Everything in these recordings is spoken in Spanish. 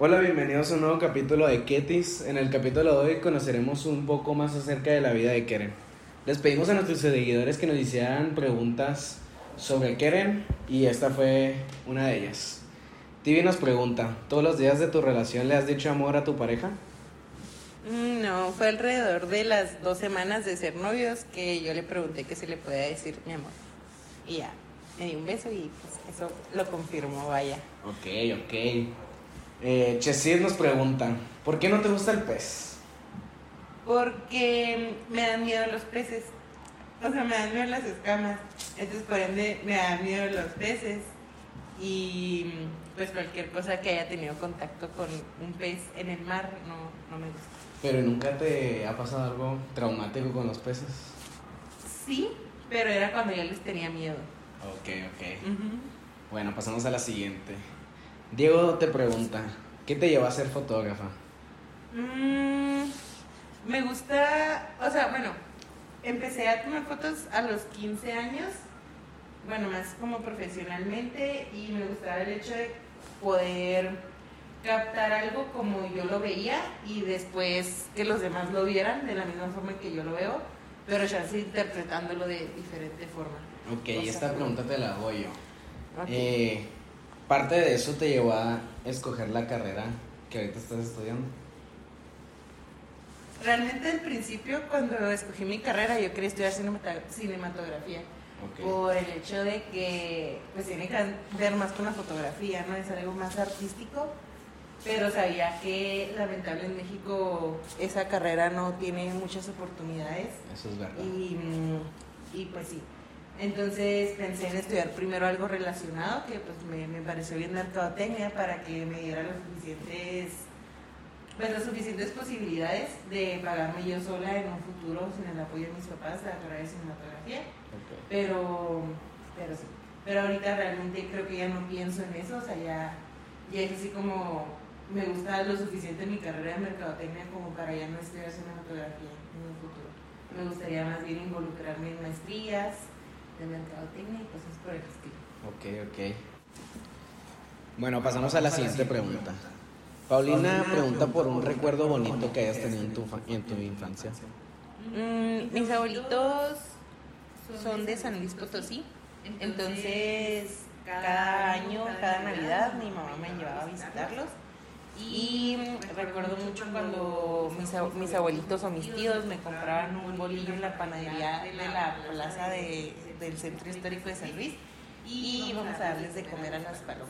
Hola, bienvenidos a un nuevo capítulo de Ketis. En el capítulo de hoy conoceremos un poco más acerca de la vida de Keren. Les pedimos a nuestros seguidores que nos hicieran preguntas sobre Keren y esta fue una de ellas. Tibi nos pregunta, ¿todos los días de tu relación le has dicho amor a tu pareja? Mm, No, fue alrededor de las dos semanas de ser novios que yo le pregunté que se le podía decir mi amor. Y ya, me dio un beso y pues eso lo confirmó, vaya. Ok, ok. Eh, Chesid nos pregunta, ¿por qué no te gusta el pez? Porque me dan miedo los peces. O sea, me dan miedo las escamas. Entonces, por ende, me dan miedo los peces. Y pues cualquier cosa que haya tenido contacto con un pez en el mar no, no me gusta. Pero nunca te ha pasado algo traumático con los peces. Sí, pero era cuando yo les tenía miedo. Ok, ok. Bueno, pasamos a la siguiente. Diego te pregunta, ¿qué te llevó a ser fotógrafa? Mm, me gusta, o sea, bueno, empecé a tomar fotos a los 15 años, bueno, más como profesionalmente, y me gustaba el hecho de poder captar algo como yo lo veía y después que los demás lo vieran de la misma forma que yo lo veo, pero ya sí interpretándolo de diferente forma. Ok, O sea, esta pregunta te la hago yo. Eh, parte de eso te llevó a escoger la carrera que ahorita estás estudiando. Realmente al principio cuando escogí mi carrera yo quería estudiar cinematografía. Ok. por el hecho de que pues tiene que ver más con la fotografía, ¿no? Es algo más artístico, pero sabía que lamentablemente en México esa carrera no tiene muchas oportunidades Eso es verdad. y, mm, y pues sí. Entonces pensé en estudiar primero algo relacionado, que pues me, me pareció bien mercadotecnia para que me diera los suficientes, pues las suficientes posibilidades de pagarme yo sola en un futuro sin el apoyo de mis papás la carrera de cinematografía. Pero, pero sí. Pero ahorita realmente creo que ya no pienso en eso, o sea, ya, ya es así como me gusta lo suficiente mi carrera de mercadotecnia como para ya no estudiar cinematografía en un futuro. Me gustaría más bien involucrarme en maestrías de mercadotecnia y cosas por el estilo. Ok, ok. Bueno, pasamos a la siguiente pregunta. Paulina pregunta por un recuerdo bonito que hayas tenido en tu, fa- en tu infancia. Mm, mis abuelitos son de San Luis Potosí, entonces Y recuerdo mucho cuando mis, ab- mis abuelitos o mis tíos me compraban un bolillo en la panadería de la plaza de- del centro histórico de San Luis y íbamos a darles de comer a las palomas.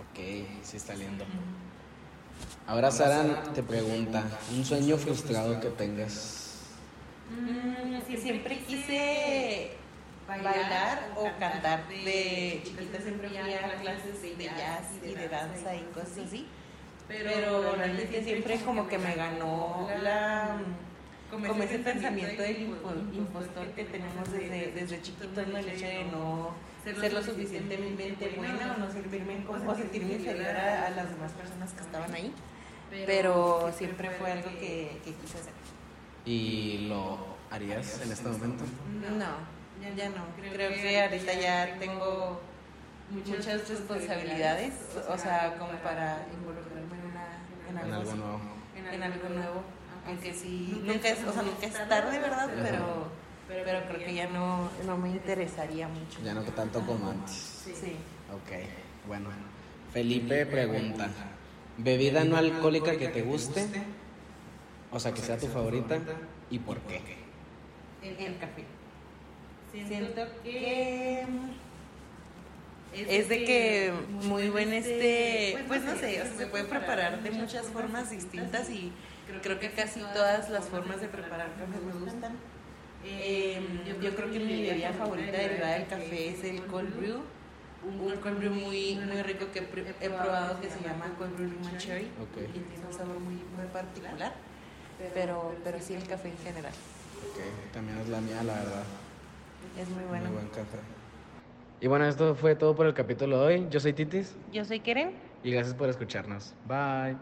Ok, sí está lindo. Ahora Sara te pregunta, un sueño frustrado que tengas. Mm, siempre quise bailar o cantar. De chiquita siempre fui a clases de jazz y de danza y cosas así. Pero realmente siempre como que me ganó la como ese pensamiento del impo- impostor que tenemos desde, desde chiquitos, ¿no? el hecho de no ser lo suficientemente buena o no servirme como, o sentirme inferior a, a las demás personas que estaban ahí. Pero siempre fue algo que, que quise hacer. ¿Y lo harías en este momento? No, ya no. Creo que ahorita ya tengo muchas responsabilidades, o sea, como para involucrarme en, una, en En algo, nuevo. en algo nuevo. Aunque sí, nunca es, o sea, nunca es tarde, ¿verdad? Pero, pero creo que ya no, no me interesaría mucho. Ya no tanto como antes. Sí. Ok, bueno. Felipe pregunta, ¿bebida no alcohólica que te guste? O sea, que sea tu favorita. ¿Y por qué? El, el café. Siento que es de que muy buen este, pues no sé, o sea, se puede preparar de muchas formas distintas y creo que casi todas las formas de preparar café me gustan. Eh, yo creo que mi bebida favorita derivada del café es el cold brew, un cold brew muy, muy rico que he pr- he probado que se llama cold brew lemon cherry y tiene un sabor muy, muy particular, pero, pero sí el café en general, Ok, también es la mía, la verdad. es muy bueno. Muy buen café. Y bueno, esto fue todo por el capítulo de hoy. Yo soy Titis Yo soy Keren. y gracias por escucharnos. Bye.